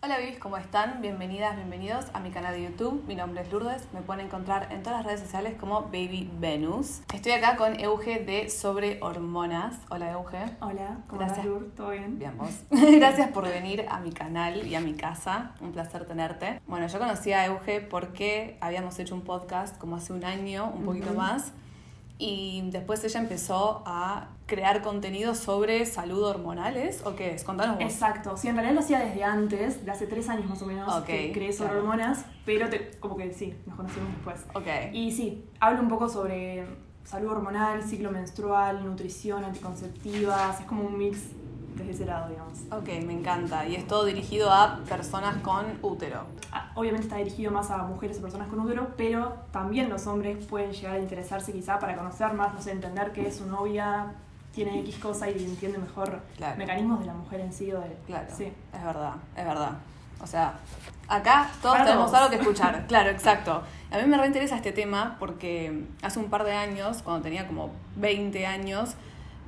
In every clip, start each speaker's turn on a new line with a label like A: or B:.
A: Hola Vivis, ¿cómo están? Bienvenidas, bienvenidos a mi canal de YouTube. Mi nombre es Lourdes, me pueden encontrar en todas las redes sociales como Baby Venus. Estoy acá con Euge de Sobre Hormonas. Hola Euge.
B: Hola, ¿cómo estás, Lourdes? ¿Todo bien?
A: Bien, vos. Gracias por venir a mi canal y a mi casa. Un placer tenerte. Bueno, yo conocí a Euge porque habíamos hecho un podcast como hace un año, un poquito más. Y después ella empezó a crear contenido sobre salud hormonales. ¿O qué es? Contanos vos.
B: Exacto, sí, en realidad lo hacía desde antes, de hace tres años más o menos,
A: Ok,
B: que creé sobre
A: claro.
B: hormonas, pero te- como que sí, nos conocimos después.
A: Ok.
B: Y sí, hablo un poco sobre salud hormonal, ciclo menstrual, nutrición, anticonceptivas, es como un mix desde ese lado, digamos.
A: Ok, me encanta. Y es todo dirigido a personas con útero.
B: Ah, Obviamente está dirigido más a mujeres o personas con útero, pero también los hombres pueden llegar a interesarse quizá para conocer más, no sé, entender que su novia tiene X cosa y entiende mejor
A: Claro.
B: mecanismos de la mujer en sí o de...
A: Claro.
B: Sí.
A: Es verdad, es verdad. O sea, acá todos
B: Para
A: tenemos
B: todos.
A: algo que escuchar. Claro, exacto. A mí me reinteresa este tema porque hace un par de años, cuando tenía como 20 años,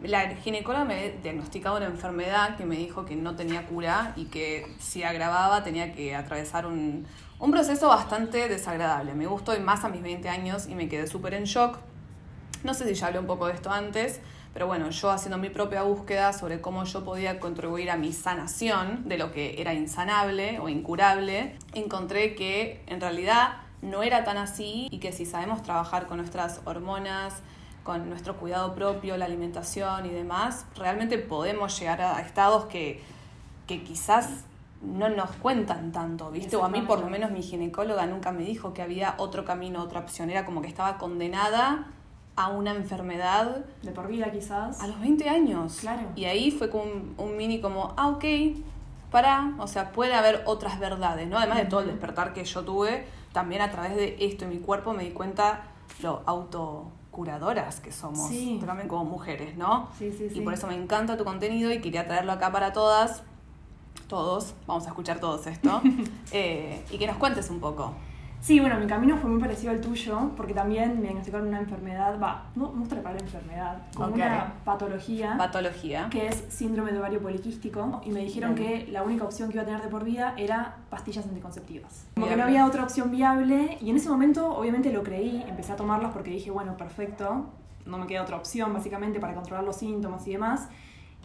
A: la ginecóloga me diagnosticaba una enfermedad que me dijo que no tenía cura y que si agravaba tenía que atravesar un, un proceso bastante desagradable. Me gustó y más a mis 20 años y me quedé súper en shock. No sé si ya hablé un poco de esto antes, pero bueno, yo haciendo mi propia búsqueda sobre cómo yo podía contribuir a mi sanación de lo que era insanable o incurable, encontré que en realidad no era tan así y que si sabemos trabajar con nuestras hormonas, con nuestro cuidado propio, la alimentación y demás, realmente podemos llegar a estados que, que quizás no nos cuentan tanto, ¿viste? O a mí por lo menos mi ginecóloga nunca me dijo que había otro camino, otra opción. Era como que estaba condenada a una enfermedad
B: De por vida quizás.
A: a los 20 años.
B: Claro.
A: Y ahí fue como un, un mini como, ah, ok, para, o sea, puede haber otras verdades, ¿no? Además de todo el despertar que yo tuve, también a través de esto en mi cuerpo me di cuenta lo autocuradoras que somos,
B: Sí.
A: también como mujeres, ¿no?
B: Sí, sí, sí.
A: Y por eso me encanta tu contenido y quería traerlo acá para todas, todos, vamos a escuchar todos esto, eh, y que nos cuentes un poco.
B: Sí, bueno, mi camino fue muy parecido al tuyo, porque también me diagnosticaron una enfermedad, va, no, no para enfermedad, como
A: Ok.
B: una patología,
A: Patología.
B: que es síndrome de ovario poliquístico, y me dijeron
A: Bien.
B: que la única opción que iba a tener de por vida era pastillas anticonceptivas. Como que no había otra opción viable, y en ese momento obviamente lo creí, empecé a tomarlas porque dije, bueno, perfecto, no me queda otra opción básicamente para controlar los síntomas y demás.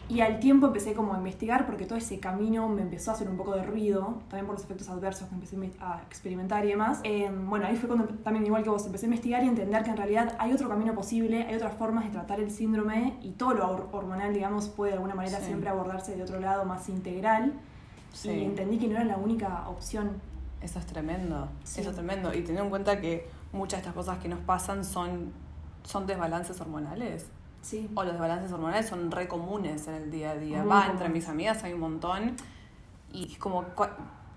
B: Y al tiempo empecé como a investigar porque todo ese camino me empezó a hacer un poco de ruido, también por los efectos adversos que empecé a experimentar y demás. Eh, bueno, ahí fue cuando también igual que vos empecé a investigar y entender que en realidad hay otro camino posible, hay otras formas de tratar el síndrome y todo lo hor- hormonal, digamos, puede de alguna manera
A: Sí.
B: siempre abordarse de otro lado más integral.
A: Sí.
B: Y entendí que no era la única opción.
A: Eso es tremendo,
B: Sí.
A: eso es tremendo. Y tener en cuenta que muchas de estas cosas que nos pasan son, son desbalances hormonales.
B: Sí.
A: O los desbalances hormonales son re comunes en el día a día. Va, entre mis amigas hay un montón. Y es como,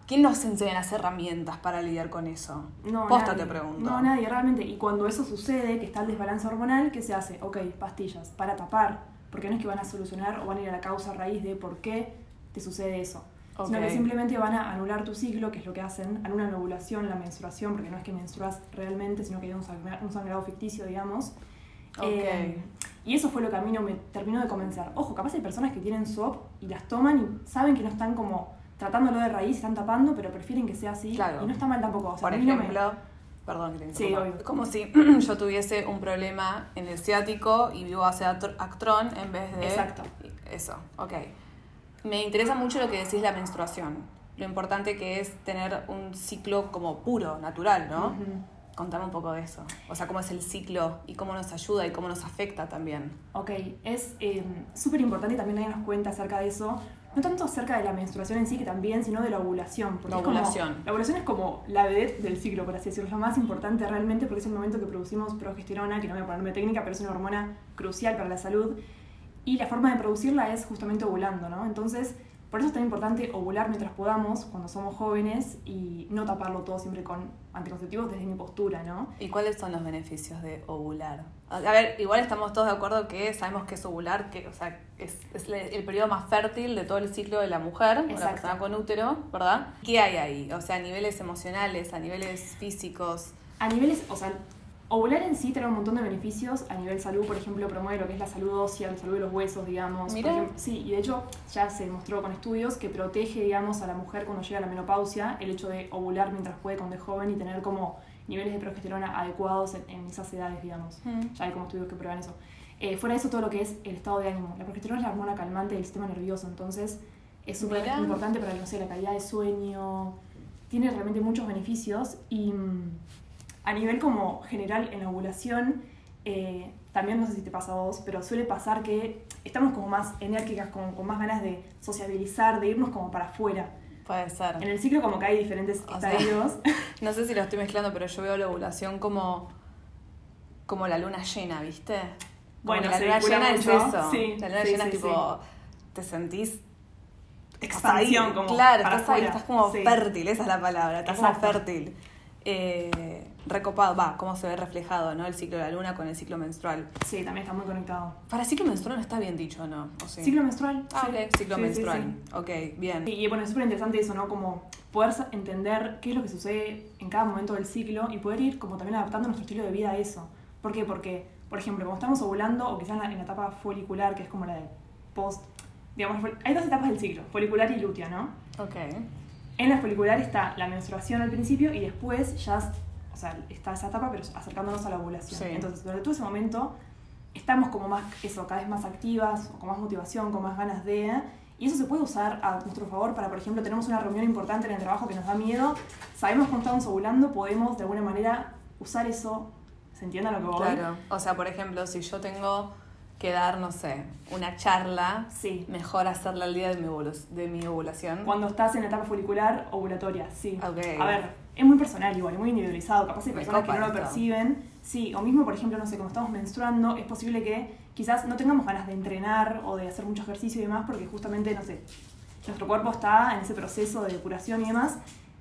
A: ¿quién nos enseña las herramientas para lidiar con eso?
B: No,
A: Posta
B: nadie.
A: te pregunto.
B: No, nadie, realmente. Y cuando eso sucede, que está el desbalance hormonal, ¿qué se hace? Ok, pastillas, para tapar. Porque no es que van a solucionar o van a ir a la causa raíz de por qué te sucede eso. Sino
A: Ok.
B: que simplemente van a anular tu ciclo, que es lo que hacen, anulan la ovulación, la menstruación, porque no es que menstruas realmente, sino que hay un sangra- un sangrado ficticio, digamos.
A: Ok.
B: Eh, y eso fue lo que a mí no me terminó de convencer. Ojo, capaz hay personas que tienen SOP y las toman y saben que no están como tratándolo de raíz, están tapando, pero prefieren que sea así.
A: Claro.
B: Y no está mal tampoco. O sea,
A: Por
B: no me-
A: ejemplo, perdón que te
B: Sí.
A: Es como si yo tuviese un problema en el ciático y vivo hacia Actr- Actron en vez de...
B: Exacto.
A: Eso, ok. Me interesa mucho lo que decís la menstruación. Lo importante que es tener un ciclo como puro, natural, ¿no? Contame un poco de eso. O sea, cómo es el ciclo y cómo nos ayuda y cómo nos afecta también.
B: Ok, es eh, súper importante también darnos cuenta acerca de eso. No tanto acerca de la menstruación en sí, que también, sino de la ovulación.
A: La
B: es como-
A: ovulación.
B: la ovulación es como la vedette del ciclo, por así decirlo. Lo más importante realmente porque es el momento que producimos progesterona, que no voy a ponerme técnica, pero es una hormona crucial para la salud. Y la forma de producirla es justamente ovulando, ¿no? Entonces, por eso es tan importante ovular mientras podamos, cuando somos jóvenes, y no taparlo todo siempre con anticonceptivos desde mi postura, ¿no?
A: ¿Y cuáles son los beneficios de ovular? A ver, igual estamos todos de acuerdo que sabemos que es ovular, que o sea, es, es el periodo más fértil de todo el ciclo de la mujer, una
B: Exacto.
A: persona con útero, ¿verdad? ¿Qué hay ahí? O sea, a niveles emocionales, a niveles físicos.
B: A niveles, o sea, Ovular en sí trae un montón de beneficios a nivel salud, por ejemplo, promueve lo que es la salud ósea, la salud de los huesos, digamos.
A: Mira.
B: Ejemplo, sí, y de hecho ya se demostró con estudios que protege, digamos, a la mujer cuando llega a la menopausia el hecho de ovular mientras puede cuando es joven y tener como niveles de progesterona adecuados en, en esas edades, digamos.
A: Mm.
B: Ya hay como estudios que prueban eso. Eh, fuera de eso, todo lo que es el estado de ánimo. La progesterona es la hormona calmante del sistema nervioso, entonces es súper importante para no sé, la calidad de sueño. Tiene realmente muchos beneficios y mm, a nivel como general en la ovulación, eh, también no sé si te pasa a vos, pero suele pasar que estamos como más enérgicas, como con más ganas de sociabilizar, de irnos como para afuera.
A: Puede ser.
B: En el ciclo como que hay diferentes
A: O sea,
B: estadios.
A: No sé si lo estoy mezclando, pero yo veo la ovulación como, como la luna llena, ¿viste? Como
B: Bueno,
A: la luna llena
B: mucho.
A: es eso.
B: Sí,
A: la luna
B: sí,
A: llena
B: sí,
A: es tipo, te sentís
B: Expansión,
A: ahí,
B: como
A: Claro,
B: para
A: estás ahí, estás como
B: Sí.
A: fértil, esa es la palabra, estás
B: Exacto.
A: como fértil. Eh, recopado, va, cómo se ve reflejado, ¿no? El ciclo de la luna con el ciclo menstrual.
B: Sí, también está muy conectado.
A: Para ciclo menstrual no está bien dicho, ¿no? ¿O sí?
B: Ciclo menstrual.
A: Ah,
B: sí.
A: ok, ciclo
B: Sí,
A: menstrual. Ok, bien.
B: Y, bueno, es súper interesante eso, ¿no? Como poder entender qué es lo que sucede en cada momento del ciclo y poder ir como también adaptando nuestro estilo de vida a eso. ¿Por qué? Porque, por ejemplo, cuando estamos ovulando o quizás en la, en la etapa folicular, que es como la de post, digamos, hay dos etapas del ciclo, folicular y lútea, ¿no?
A: Ok.
B: En la folicular está la menstruación al principio y después ya, o sea, está esa etapa, pero acercándonos a la ovulación.
A: Sí.
B: Entonces, durante todo ese momento estamos como más, eso, cada vez más activas, con más motivación, con más ganas de... Y eso se puede usar a nuestro favor para, por ejemplo, tenemos una reunión importante en el trabajo que nos da miedo, sabemos que estamos ovulando, podemos de alguna manera usar eso, ¿se entiende lo que voy?
A: Claro. O sea, por ejemplo, si yo tengo que dar, no sé, una charla,
B: Sí.
A: mejor hacerla el día de mi, de mi ovulación.
B: Cuando estás en la etapa folicular ovulatoria, sí.
A: Ok.
B: A ver, es muy personal igual, muy individualizado. Capaz hay personas que no lo perciben. Sí, o mismo, por ejemplo, no sé, como estamos menstruando, es posible que quizás no tengamos ganas de entrenar o de hacer mucho ejercicio y demás, porque justamente, no sé, nuestro cuerpo está en ese proceso de depuración y demás.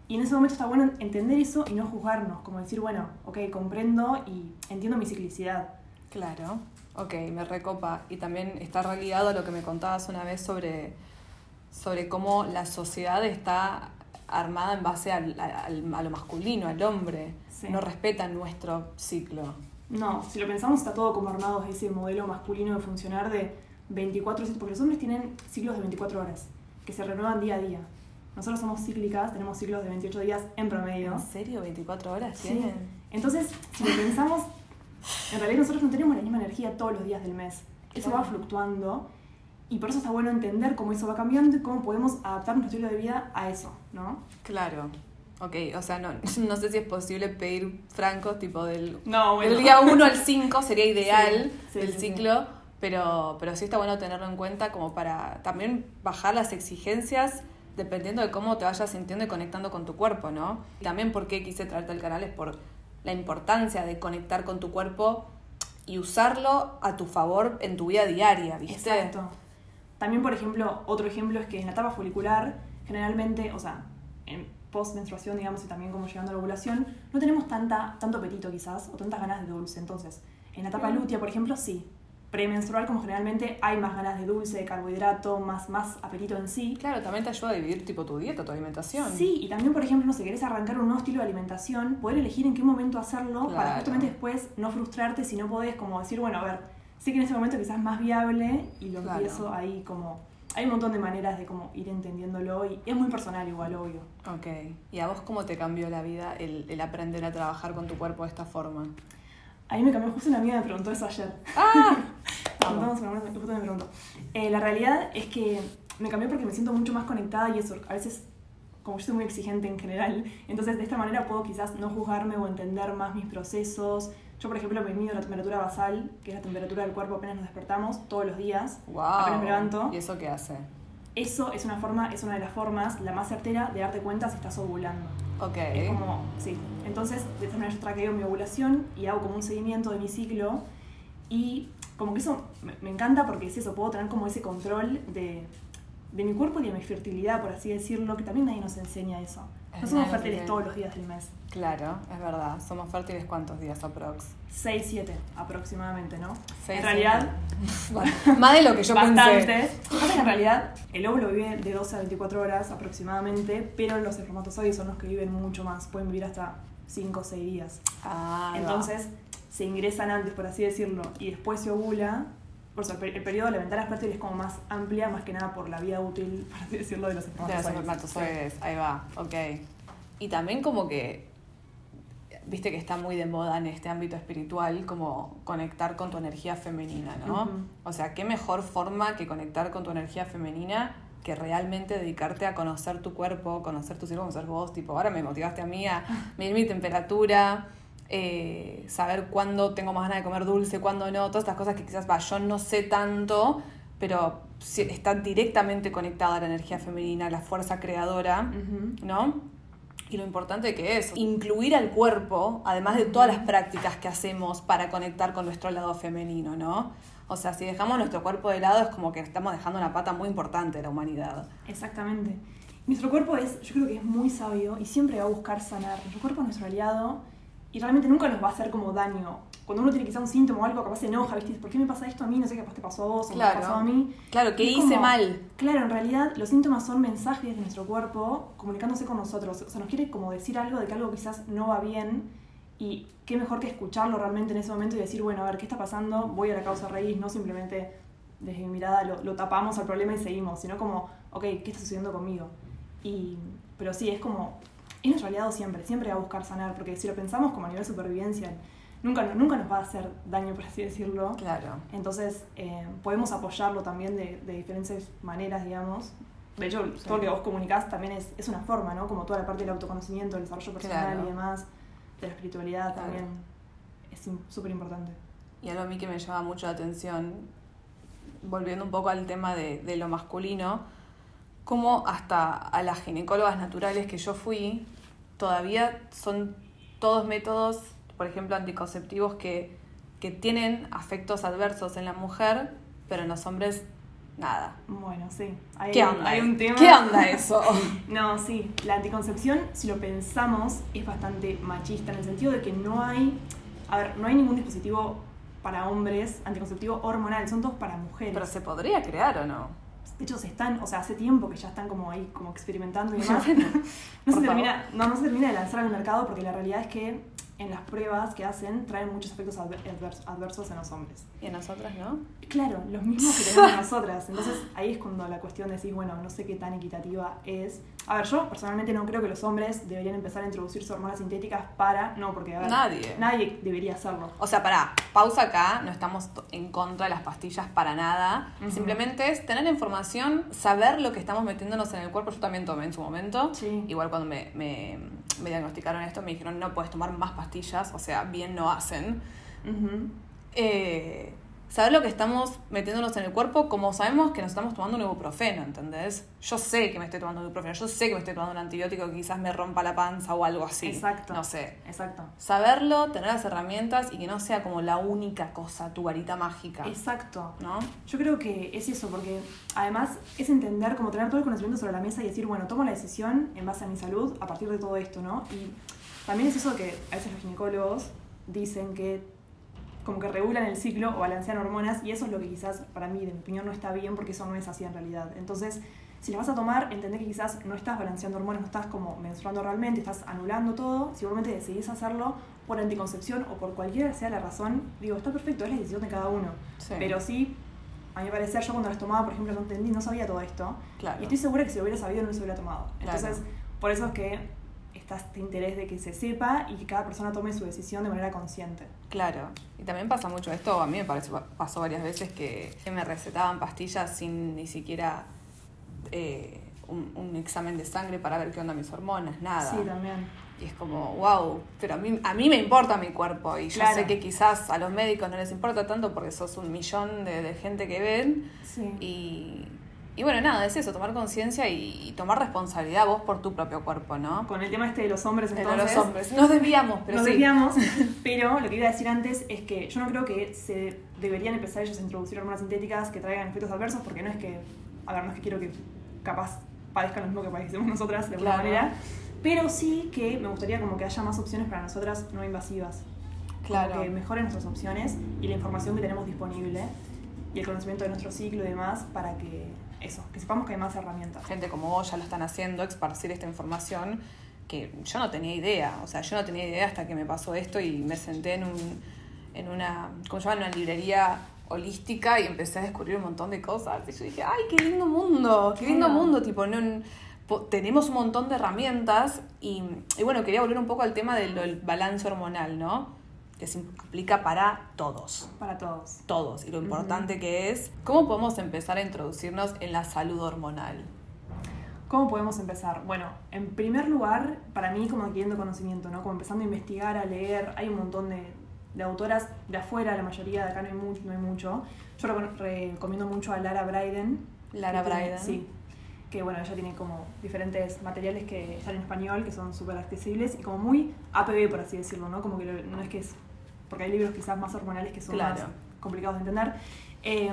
B: Y en ese momento está bueno entender eso y no juzgarnos, como decir, bueno, ok, comprendo y entiendo mi ciclicidad.
A: Claro. Ok, me recopa. Y también está religado a lo que me contabas una vez sobre, sobre cómo la sociedad está armada en base al- al- a lo masculino, al hombre.
B: Sí.
A: No respetan nuestro ciclo.
B: No, si lo pensamos está todo como armado ese modelo masculino de funcionar de 24 horas, porque los hombres tienen ciclos de 24 horas, que se renuevan día a día. Nosotros somos cíclicas, tenemos ciclos de 28 días en promedio.
A: ¿En serio? ¿24 horas
B: Sí.
A: tienen?
B: Entonces, si lo pensamos, en realidad nosotros no tenemos la misma energía todos los días del mes. Eso va fluctuando y por eso está bueno entender cómo eso va cambiando y cómo podemos adaptar nuestro estilo de vida a eso, ¿no?
A: Claro. Ok, o sea, no, no sé si es posible pedir francos tipo del,
B: No,
A: del día 1 al 5 sería ideal
B: Sí, sí,
A: el
B: sí,
A: ciclo, Pero, pero sí está bueno tenerlo en cuenta como para también bajar las exigencias dependiendo de cómo te vayas sintiendo y conectando con tu cuerpo, ¿no? Y también por qué quise traerte al canal es por la importancia de conectar con tu cuerpo y usarlo a tu favor en tu vida diaria, ¿viste?
B: Exacto. También, por ejemplo, otro ejemplo es que en la etapa folicular, generalmente, o sea, en post-menstruación, digamos, y también como llegando a la ovulación, no tenemos tanta, tanto apetito quizás, o tantas ganas de dulce. Entonces, en la etapa lútea, por ejemplo, sí. Premenstrual, como generalmente hay más ganas de dulce, de carbohidrato, más, más apetito en sí.
A: Claro, también te ayuda a dividir tipo tu dieta, tu alimentación.
B: Sí, y también, por ejemplo, no sé, querés arrancar un nuevo estilo de alimentación, poder elegir en qué momento hacerlo para justamente después no frustrarte si no podés, como decir, bueno, a ver, sé que en ese momento quizás es más viable y lo
A: Claro.
B: empiezo ahí como... Hay un montón de maneras de como ir entendiéndolo y es muy personal igual, obvio.
A: Ok. ¿Y a vos cómo te cambió la vida el, el aprender a trabajar con tu cuerpo de esta forma?
B: A mí me cambió, justo una amiga me preguntó eso ayer.
A: ¡Ah!
B: Vez, justo me preguntó. Eh, la realidad es que me cambió porque me siento mucho más conectada y eso, a veces, como yo soy muy exigente en general, entonces de esta manera puedo quizás no juzgarme o entender más mis procesos. Yo, por ejemplo, me mido la temperatura basal, que es la temperatura del cuerpo apenas nos despertamos, todos los días.
A: ¡Wow!
B: Apenas me levanto.
A: ¿Y eso qué hace?
B: Eso es una forma, es una de las formas, la más certera, de darte cuenta si estás ovulando.
A: Ok.
B: Es como, sí. Entonces, de esta manera yo traqueo mi ovulación y hago como un seguimiento de mi ciclo. Y como que eso me, encanta porque es eso, puedo tener como ese control de, de mi cuerpo y de mi fertilidad, por así decirlo, que también nadie nos enseña eso. No somos fértiles todos los días del mes.
A: Claro, es verdad. ¿Somos fértiles cuántos días aprox?
B: 6, 7 aproximadamente, ¿no?
A: Seis,
B: en realidad,
A: Bueno, más de lo que yo
B: bastante.
A: pensé.
B: En realidad el óvulo vive de 12 a 24 horas aproximadamente, pero los espermatozoides son los que viven mucho más, pueden vivir hasta 5 o 6 días.
A: Ah, ahí va.
B: Entonces, se ingresan antes, por así decirlo, y después se ovula, por eso el, periodo de la ventana fértil es como más amplia, más que nada por la vida útil, por así decirlo, de los espermatozoides.
A: De los espermatozoides, ahí va, ok. Y también como que, viste que está muy de moda en este ámbito espiritual, como conectar con tu energía femenina, ¿no? O sea, ¿qué mejor forma que conectar con tu energía femenina que realmente dedicarte a conocer tu cuerpo, conocer tu ser, conocer vos, tipo, ahora me motivaste a mí a medir mi temperatura, eh, saber cuándo tengo más ganas de comer dulce, cuándo no, todas estas cosas que quizás va, yo no sé tanto, pero está directamente conectada a la energía femenina, a la fuerza creadora, ¿no? Y lo importante que es incluir al cuerpo, además de todas las prácticas que hacemos para conectar con nuestro lado femenino, ¿no? O sea, si dejamos nuestro cuerpo de lado es como que estamos dejando una pata muy importante de la humanidad.
B: Exactamente. Nuestro cuerpo es, yo creo que es muy sabio y siempre va a buscar sanar. Nuestro cuerpo es nuestro aliado y realmente nunca nos va a hacer como daño. Cuando uno tiene quizá un síntoma o algo, capaz se enoja, ¿viste? ¿Por qué me pasa esto a mí? No sé, qué te pasó a vos o claro. me pasó a mí.
A: Claro, ¿qué hice mal?
B: Claro, en realidad los síntomas son mensajes de nuestro cuerpo comunicándose con nosotros. O sea, nos quiere como decir algo de que algo quizás no va bien y qué mejor que escucharlo realmente en ese momento y decir, bueno, a ver, ¿qué está pasando? Voy a la causa raíz, no simplemente desde mi mirada lo, lo tapamos al problema y seguimos, sino como, ok, ¿qué está sucediendo conmigo? Y, pero sí, es como es nuestro aliado siempre, siempre va a buscar sanar, porque si lo pensamos como a nivel supervivencia, nunca, nunca nos va a hacer daño, por así decirlo.
A: Claro.
B: Entonces, eh, podemos apoyarlo también de, de, diferentes maneras, digamos. De hecho, todo lo que vos comunicás también es, es, una forma, ¿no? Como toda la parte del autoconocimiento, del desarrollo personal y demás, de la espiritualidad también, es súper importante.
A: Y algo a mí que me llama mucho la atención, volviendo un poco al tema de, de lo masculino, como hasta a las ginecólogas naturales que yo fui, todavía son todos métodos, por ejemplo, anticonceptivos que, que tienen afectos adversos en la mujer, pero en los hombres nada.
B: Bueno, sí.
A: Hay, ¿Qué onda? Hay un tema. ¿Qué onda eso?
B: no, sí. La anticoncepción, si lo pensamos, es bastante machista en el sentido de que no hay, a ver, no hay ningún dispositivo para hombres anticonceptivo hormonal, son todos para mujeres.
A: Pero se podría crear o no?
B: De hecho, se están, o sea, hace tiempo que ya están como ahí, como experimentando y demás. no, se termina, no, no se termina de lanzar al mercado porque la realidad es que en las pruebas que hacen traen muchos efectos adversos en los hombres.
A: ¿Y en nosotras no?
B: Claro, los mismos que tenemos nosotras. Entonces ahí es cuando la cuestión de decir, bueno, no sé qué tan equitativa es. A ver, yo personalmente no creo que los hombres deberían empezar a introducirse hormonas sintéticas para. No, porque a ver,
A: nadie.
B: Nadie debería hacerlo.
A: O sea, para, pausa acá, no estamos en contra de las pastillas para nada. Simplemente es tener información, saber lo que estamos metiéndonos en el cuerpo. Yo también tomé en su momento.
B: Sí.
A: Igual cuando me, me, me diagnosticaron esto, me dijeron, no puedes tomar más pastillas o sea, bien no hacen. Eh, saber lo que estamos metiéndonos en el cuerpo como sabemos que nos estamos tomando un ibuprofeno, ¿entendés? Yo sé que me estoy tomando un ibuprofeno, yo sé que me estoy tomando un antibiótico que quizás me rompa la panza o algo así.
B: Exacto.
A: No sé.
B: Exacto.
A: Saberlo, tener las herramientas y que no sea como la única cosa, tu varita mágica.
B: Exacto.
A: ¿No?
B: Yo creo que es eso, porque además es entender, como tener todo el conocimiento sobre la mesa y decir, bueno, tomo la decisión en base a mi salud a partir de todo esto, ¿no? Y también es eso que a veces los ginecólogos dicen que como que regulan el ciclo o balancean hormonas y eso es lo que quizás para mí, de mi opinión, no está bien porque eso no es así en realidad. Entonces, si las vas a tomar, entendé que quizás no estás balanceando hormonas, no estás como menstruando realmente, estás anulando todo. Si igualmente decidís hacerlo por anticoncepción o por cualquiera sea la razón, digo, está perfecto, es la decisión de cada uno. Pero sí, a mi parecer, yo cuando las tomaba, por ejemplo, no entendí, no sabía todo esto.
A: Claro.
B: Y estoy segura que si lo hubiera sabido no se hubiera tomado. Entonces, por eso es que está este interés de que se sepa y que cada persona tome su decisión de manera consciente.
A: Claro, y también pasa mucho esto, a mí me parece, pasó varias veces que me recetaban pastillas sin ni siquiera eh, un, examen de sangre para ver qué onda mis hormonas, nada.
B: Sí, también.
A: Y es como, wow, pero a mí, a mí me importa mi cuerpo y yo sé que quizás a los médicos no les importa tanto porque sos un millón de, de gente que ven.
B: Sí.
A: Y, y bueno, nada, es eso, tomar conciencia y, tomar responsabilidad vos por tu propio cuerpo, ¿no?
B: Con el tema este de los hombres, entonces...
A: De los hombres. Nos desviamos, pero
B: Nos desviamos, pero lo que iba a decir antes es que yo no creo que se deberían empezar ellos a introducir hormonas sintéticas que traigan efectos adversos, porque no es que... A ver, no es que quiero que capaz padezcan lo mismo que padecemos nosotras de alguna manera, pero sí que me gustaría como que haya más opciones para nosotras no invasivas.
A: Claro.
B: que mejoren nuestras opciones y la información que tenemos disponible y el conocimiento de nuestro ciclo y demás para que eso, que sepamos que hay más herramientas.
A: Gente como vos ya lo están haciendo, esparcir esta información que yo no tenía idea, o sea, yo no tenía idea hasta que me pasó esto y me senté en un, en una, como se llama, una librería holística y empecé a descubrir un montón de cosas. Y yo dije, ay, qué lindo mundo, qué lindo
B: Claro.
A: mundo, tipo, no, po- tenemos un montón de herramientas y, y bueno, quería volver un poco al tema del, del balance hormonal, ¿no? Que se aplica para todos,
B: Para todos.
A: todos, y lo importante que es, ¿cómo podemos empezar a introducirnos en la salud hormonal?
B: ¿Cómo podemos empezar? Bueno, en primer lugar, para mí como adquiriendo conocimiento, ¿no? Como empezando a investigar, a leer, hay un montón de, de autoras de afuera, la mayoría de acá no hay, mucho, no hay mucho. Yo recom- recomiendo mucho a Lara Bryden.
A: Lara
B: tiene-
A: Bryden.
B: Sí. Que bueno, ella tiene como diferentes materiales que están en español, que son súper accesibles y como muy APB, por así decirlo, ¿no? Como que lo- no es que es... Porque hay libros quizás más hormonales que son
A: Claro.
B: más complicados de entender. Eh,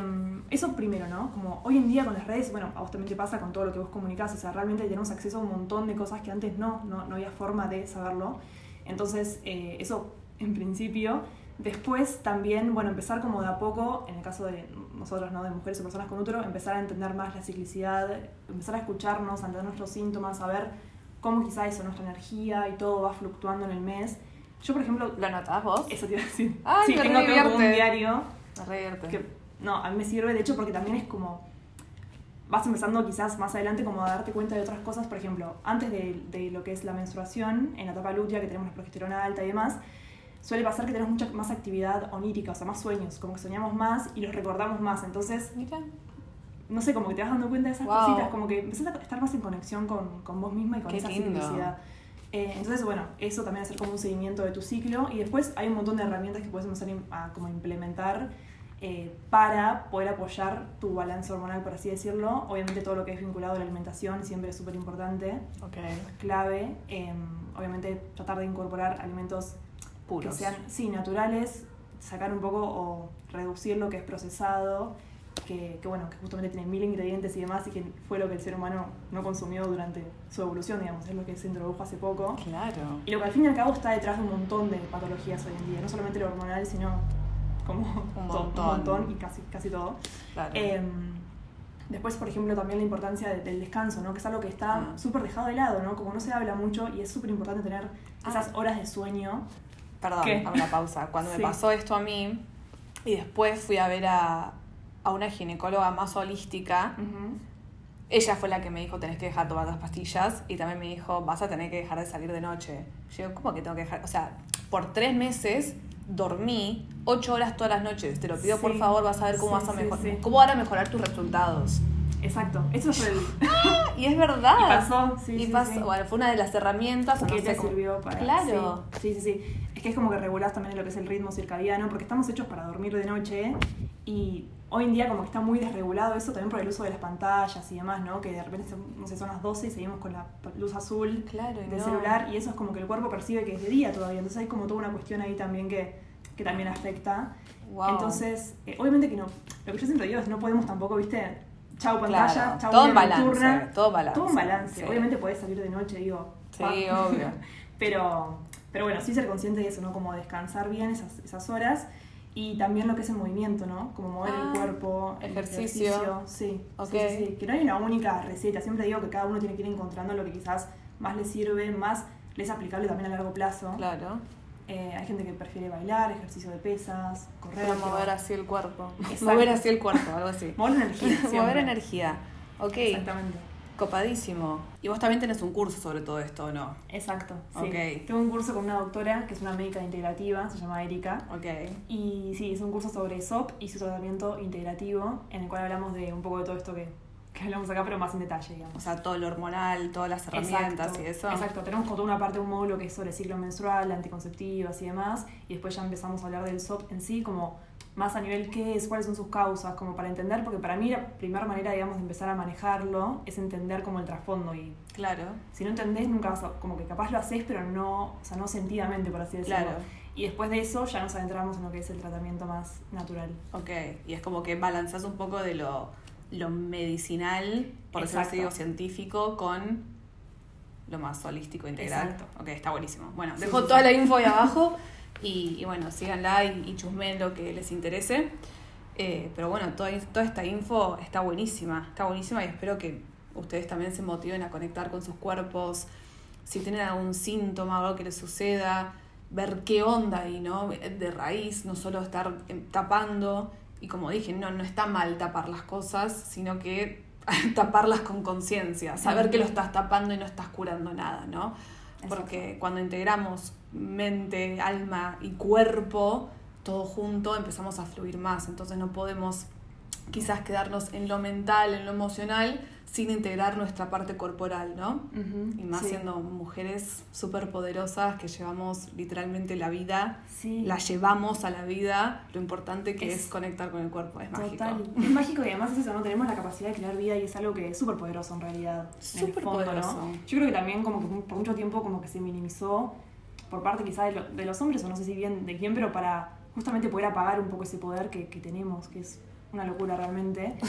B: eso primero, ¿no? Como hoy en día con las redes, bueno, a vos también te pasa con todo lo que vos comunicás, o sea, realmente tenemos acceso a un montón de cosas que antes no, no, no había forma de saberlo. Entonces, eh, eso en principio. Después también, bueno, empezar como de a poco, en el caso de nosotros, ¿no? De mujeres o personas con útero, empezar a entender más la ciclicidad, empezar a escucharnos, a entender nuestros síntomas, a ver cómo quizá eso, nuestra energía y todo va fluctuando en el mes. Yo, por ejemplo,
A: ¿Lo anotás vos?
B: eso te iba a decir.
A: Ay,
B: sí,
A: me
B: tengo, tengo como un diario
A: Me revierte.
B: que no, a mí me sirve, de hecho, porque también es como. Vas empezando quizás más adelante como a darte cuenta de otras cosas, por ejemplo, antes de, de lo que es la menstruación, en la etapa lútea, que tenemos la progesterona alta y demás, suele pasar que tenemos mucha más actividad onírica, o sea, más sueños, como que soñamos más y los recordamos más. Entonces,
A: Mira.
B: no sé, como que te vas dando cuenta de esas
A: Wow.
B: cositas, como que empezás a estar más en conexión con, con vos misma y con
A: Qué
B: esa
A: lindo.
B: ciclicidad. Eh, entonces, bueno, eso también hacer como un seguimiento de tu ciclo y después hay un montón de herramientas que puedes empezar a como implementar eh, para poder apoyar tu balance hormonal, por así decirlo. Obviamente todo lo que es vinculado a la alimentación siempre es súper importante,
A: Ok.
B: clave. Eh, obviamente tratar de incorporar alimentos
A: Puros.
B: que sean, sí, naturales, sacar un poco o reducir lo que es procesado, que, que, bueno, que justamente tiene mil ingredientes y demás, y que fue lo que el ser humano no consumió durante su evolución, digamos, es lo que se introdujo hace poco.
A: Claro.
B: Y lo que al fin y al cabo está detrás de un montón de patologías hoy en día, no solamente lo hormonal, sino como
A: Un
B: todo-
A: montón.
B: un montón y casi, casi todo.
A: Claro.
B: Em, después, por ejemplo, también la importancia de- del descanso, ¿no? Que es algo que está
A: Ah.
B: súper dejado de lado, ¿no? Como no se habla mucho y es súper importante tener
A: Ah.
B: esas horas de sueño.
A: Perdón, hago una pausa. Cuando
B: Sí.
A: me pasó esto a mí, y después fui a ver a, a una ginecóloga más holística, ella fue la que me dijo, tenés que dejar de tomar las pastillas, y también me dijo, vas a tener que dejar de salir de noche. Yo ¿cómo que tengo que dejar? O sea, por tres meses dormí ocho horas todas las noches. Te lo pido, por favor, vas a ver cómo
B: Sí,
A: vas a mejorar.
B: sí.
A: ¿Cómo van a mejorar tus resultados?
B: Exacto, eso es el...
A: Y es verdad.
B: Y pasó, sí,
A: Y pasó. Bueno, fue una de las herramientas.
B: que
A: no
B: te
A: cómo-
B: sirvió para...
A: Claro.
B: Sí, sí, sí, sí. Es que es como que regulás también lo que es el ritmo circadiano, porque estamos hechos para dormir de noche y hoy en día como que está muy desregulado eso también por el uso de las pantallas y demás, ¿no? Que de repente, son, no sé, son las 12 y seguimos con la luz azul
A: Claro,
B: del
A: no.
B: celular y eso es como que el cuerpo percibe que es de día todavía, entonces hay como toda una cuestión ahí también que, que también afecta.
A: Wow.
B: Entonces, eh, obviamente que no, lo que yo siempre digo es no podemos tampoco, viste, chau pantalla,
A: Claro,
B: chau
A: todo balance,
B: nocturna.
A: todo balance.
B: Todo un balance.
A: Sí.
B: Obviamente podés salir de noche, digo.
A: Sí,
B: pa.
A: obvio.
B: pero, pero bueno, sí ser consciente de eso, ¿no? Como descansar bien esas, esas horas. Y también lo que es el movimiento, ¿no? Como mover
A: Ah,
B: el cuerpo, el
A: ejercicio.
B: Sí,
A: Ok.
B: sí, sí, sí. Que no hay una única receta. Siempre digo que cada uno tiene que ir encontrando lo que quizás más le sirve, más le es aplicable también a largo plazo.
A: Claro.
B: Eh, hay gente que prefiere bailar, ejercicio de pesas, correr.
A: Pero mover así el cuerpo.
B: Exacto.
A: Mover así el cuerpo, algo así.
B: Mover energía.
A: mover energía. Ok,
B: Exactamente.
A: Copadísimo. Y vos también tenés un curso sobre todo esto, ¿o no?
B: Exacto. Sí.
A: Ok.
B: Tengo un curso con una doctora que es una médica integrativa, se llama Erika.
A: Ok.
B: Y sí, es un curso sobre SOP y su tratamiento integrativo, en el cual hablamos de un poco de todo esto que, que hablamos acá, pero más en detalle, digamos.
A: O sea, todo lo hormonal, todas las herramientas
B: Exacto,
A: y eso.
B: Exacto, tenemos como toda una parte de un módulo que es sobre ciclo menstrual, anticonceptivas y demás, y después ya empezamos a hablar del SOP en sí, como más a nivel qué es, cuáles son sus causas, como para entender, porque para mí la primera manera, digamos, de empezar a manejarlo es entender como el trasfondo y
A: Claro.
B: si no entendés nunca vas a, como que capaz lo haces, pero no, o sea, no sentidamente, por así decirlo.
A: Claro.
B: Y después de eso ya nos adentramos en lo que es el tratamiento más natural.
A: Ok. Y es como que balanzás un poco de lo, lo medicinal, por decirlo así,
B: Exacto.
A: científico, con lo más holístico, integral.
B: Exacto.
A: Ok, está buenísimo. Bueno,
B: Sí,
A: dejo
B: sí,
A: toda
B: sí.
A: la info ahí abajo y, y bueno, síganla y, y chusmen lo que les interese. Eh, pero bueno, toda, toda esta info está buenísima, está buenísima y espero que ustedes también se motiven a conectar con sus cuerpos. Si tienen algún síntoma o algo que les suceda, ver qué onda ahí, ¿no? De raíz, no solo estar eh, tapando. Y como dije, no, no está mal tapar las cosas, sino que taparlas con conciencia, saber que lo estás tapando y no estás curando nada, ¿no? Porque cuando integramos mente, alma y cuerpo, todo junto, empezamos a fluir más. Entonces no podemos quizás quedarnos en lo mental, en lo emocional, sin integrar nuestra parte corporal, ¿no? y más siendo mujeres súper poderosas que llevamos literalmente la vida, la llevamos a la vida, lo importante que es, conectar con el cuerpo, es
B: total. mágico. Es mágico y además es eso, ¿no? Tenemos la capacidad de crear vida y es algo que es súper poderoso en realidad. Súper poderoso. Yo creo que también como que por mucho tiempo como que se minimizó por parte quizás de, de, los hombres, o no sé si bien de quién, pero para justamente poder apagar un poco ese poder que, que tenemos, que es una locura realmente.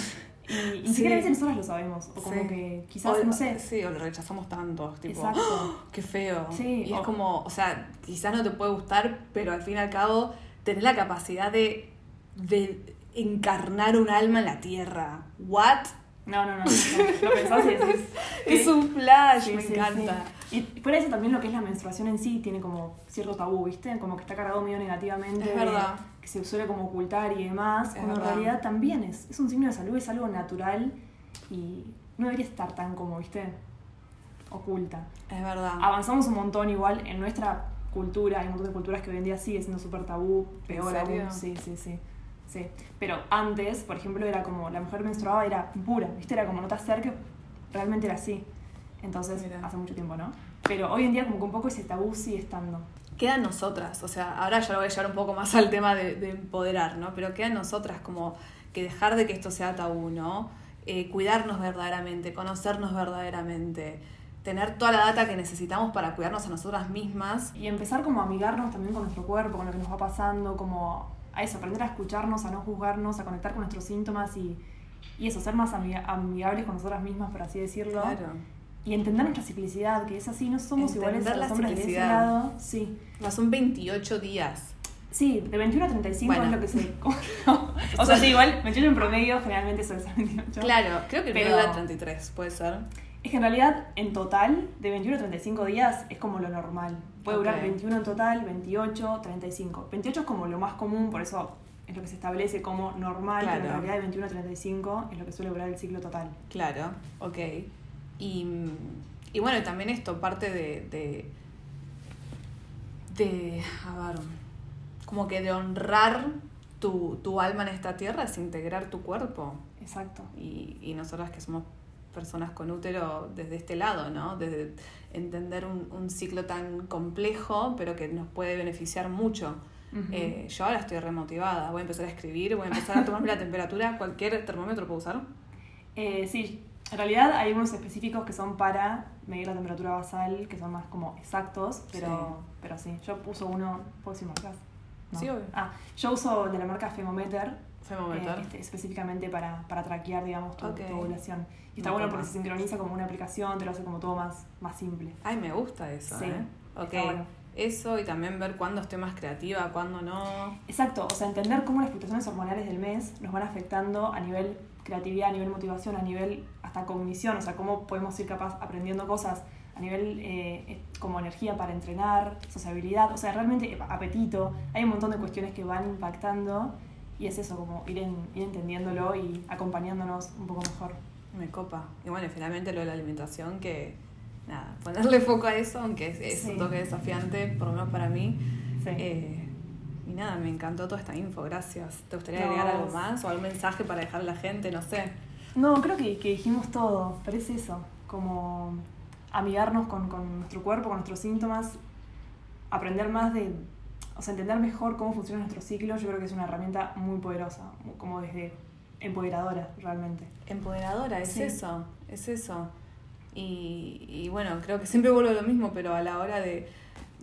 B: Y, ni siquiera a veces nosotros lo sabemos. O como que quizás, no sé.
A: Sí, o lo rechazamos tanto. Tipo, ¡Oh, qué feo. y es como, o sea, quizás no te puede gustar, pero al fin y al cabo tenés la capacidad de, de encarnar un alma en la tierra. ¿What?
B: No, no, no. Lo pensás y decís.
A: Es un flash, me encanta.
B: Y por eso también lo que es la menstruación en sí tiene como cierto tabú, ¿viste? Como que está cargado medio negativamente.
A: Es verdad.
B: Que se suele como ocultar y demás. cuando en realidad también es, es un signo de salud, es algo natural y no debería estar tan como, ¿viste? Oculta.
A: Es verdad.
B: Avanzamos un montón igual en nuestra cultura. Hay un montón de culturas que hoy en día sigue siendo súper tabú. Peor aún. Sí, sí, sí. Sí, pero antes, por ejemplo, era como la mujer menstruaba era pura, ¿viste? Era como no te acerques, realmente era así. Entonces, hace mucho tiempo, ¿no? Pero hoy en día como que un poco ese tabú sigue estando.
A: Quedan nosotras, o sea, ahora ya lo voy a llevar un poco más al tema de, empoderar, ¿no? Pero quedan nosotras como que dejar de que esto sea tabú, ¿no? Eh, cuidarnos verdaderamente, conocernos verdaderamente, tener toda la data que necesitamos para cuidarnos a nosotras mismas.
B: Y empezar como a amigarnos también con nuestro cuerpo, con lo que nos va pasando, como a eso, aprender a escucharnos, a no juzgarnos, a conectar con nuestros síntomas y, y eso, ser más amigables con nosotras mismas, por así decirlo. Claro y entender nuestra ciclicidad, que es así, no somos iguales a los hombres de ese lado. Sí.
A: No, son 28 días.
B: Sí, de 21 a 35 es lo que se... o sea, sí, igual, 28 en promedio generalmente suele ser 28.
A: Claro, creo que el dura 33, puede ser.
B: Es que en realidad, en total, de 21 a 35 días es como lo normal. Puede durar 21 en total, 28, 35. 28 es como lo más común, por eso es lo que se establece como normal, pero en realidad de 21 a 35 es lo que suele durar el ciclo total.
A: Claro, ok. Y, y bueno, también esto parte de, de, de, a ver, como que de honrar tu, tu alma en esta tierra es integrar tu cuerpo.
B: Exacto.
A: Y, y nosotras que somos personas con útero desde este lado, ¿no? Desde entender un, un ciclo tan complejo, pero que nos puede beneficiar mucho. eh, yo ahora estoy remotivada, voy a empezar a escribir, voy a empezar a tomarme la temperatura, cualquier termómetro puedo usar.
B: Eh, sí, en realidad hay unos específicos que son para medir la temperatura basal, que son más como exactos, pero sí, pero sí yo uso uno, ¿puedo decir marcas?
A: Sí, obvio.
B: Ah, yo uso de la marca Femometer,
A: Femometer.
B: Eh, este, específicamente para, para traquear, digamos, tu, ovulación. Y está bueno porque se sincroniza como una aplicación, te lo hace como todo más, más simple.
A: Ay, me gusta eso, sí, ¿eh? Ok. Eso y también ver cuándo estoy más creativa, cuándo no.
B: Exacto, o sea, entender cómo las fluctuaciones hormonales del mes nos van afectando a nivel creatividad, a nivel motivación, a nivel hasta cognición, o sea, cómo podemos ir capaz aprendiendo cosas a nivel eh, eh, como energía para entrenar, sociabilidad, o sea, realmente apetito, hay un montón de cuestiones que van impactando y es eso, como ir, ir entendiéndolo y acompañándonos un poco mejor.
A: Me copa. Y bueno, finalmente lo de la alimentación, que nada, ponerle foco a eso, aunque es, un toque desafiante, por lo menos para mí. Eh, y nada, me encantó toda esta info, gracias. ¿Te gustaría agregar algo más o algún mensaje para dejarle a la gente? No sé.
B: No, creo que, que dijimos todo, parece eso, como amigarnos con, con, nuestro cuerpo, con nuestros síntomas, aprender más de, o sea, entender mejor cómo funciona nuestro ciclo, yo creo que es una herramienta muy poderosa, como desde empoderadora realmente.
A: Empoderadora, es eso, es eso. Y, y bueno, creo que siempre vuelvo a lo mismo, pero a la hora de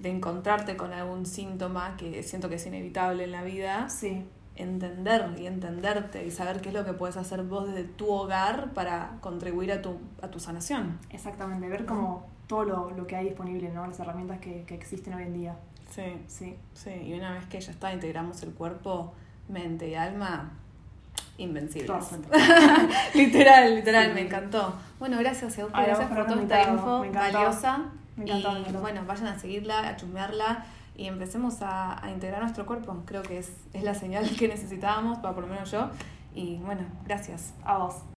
A: de encontrarte con algún síntoma que siento que es inevitable en la vida,
B: sí.
A: entender y entenderte y saber qué es lo que puedes hacer vos desde tu hogar para contribuir a tu, a tu sanación.
B: Exactamente, ver como todo lo, lo que hay disponible, ¿no? las herramientas que, que, existen hoy en día.
A: Sí, sí, sí. Y una vez que ya está, integramos el cuerpo, mente y alma, invencibles. literal, literal, me encantó. Bueno, gracias, gracias por toda esta info valiosa.
B: Me encantó,
A: y bueno, vayan a seguirla, a chusmearla. y empecemos a, a integrar nuestro cuerpo. Creo que es, es la señal que necesitábamos, para por lo menos yo. Y bueno, gracias.
B: A vos.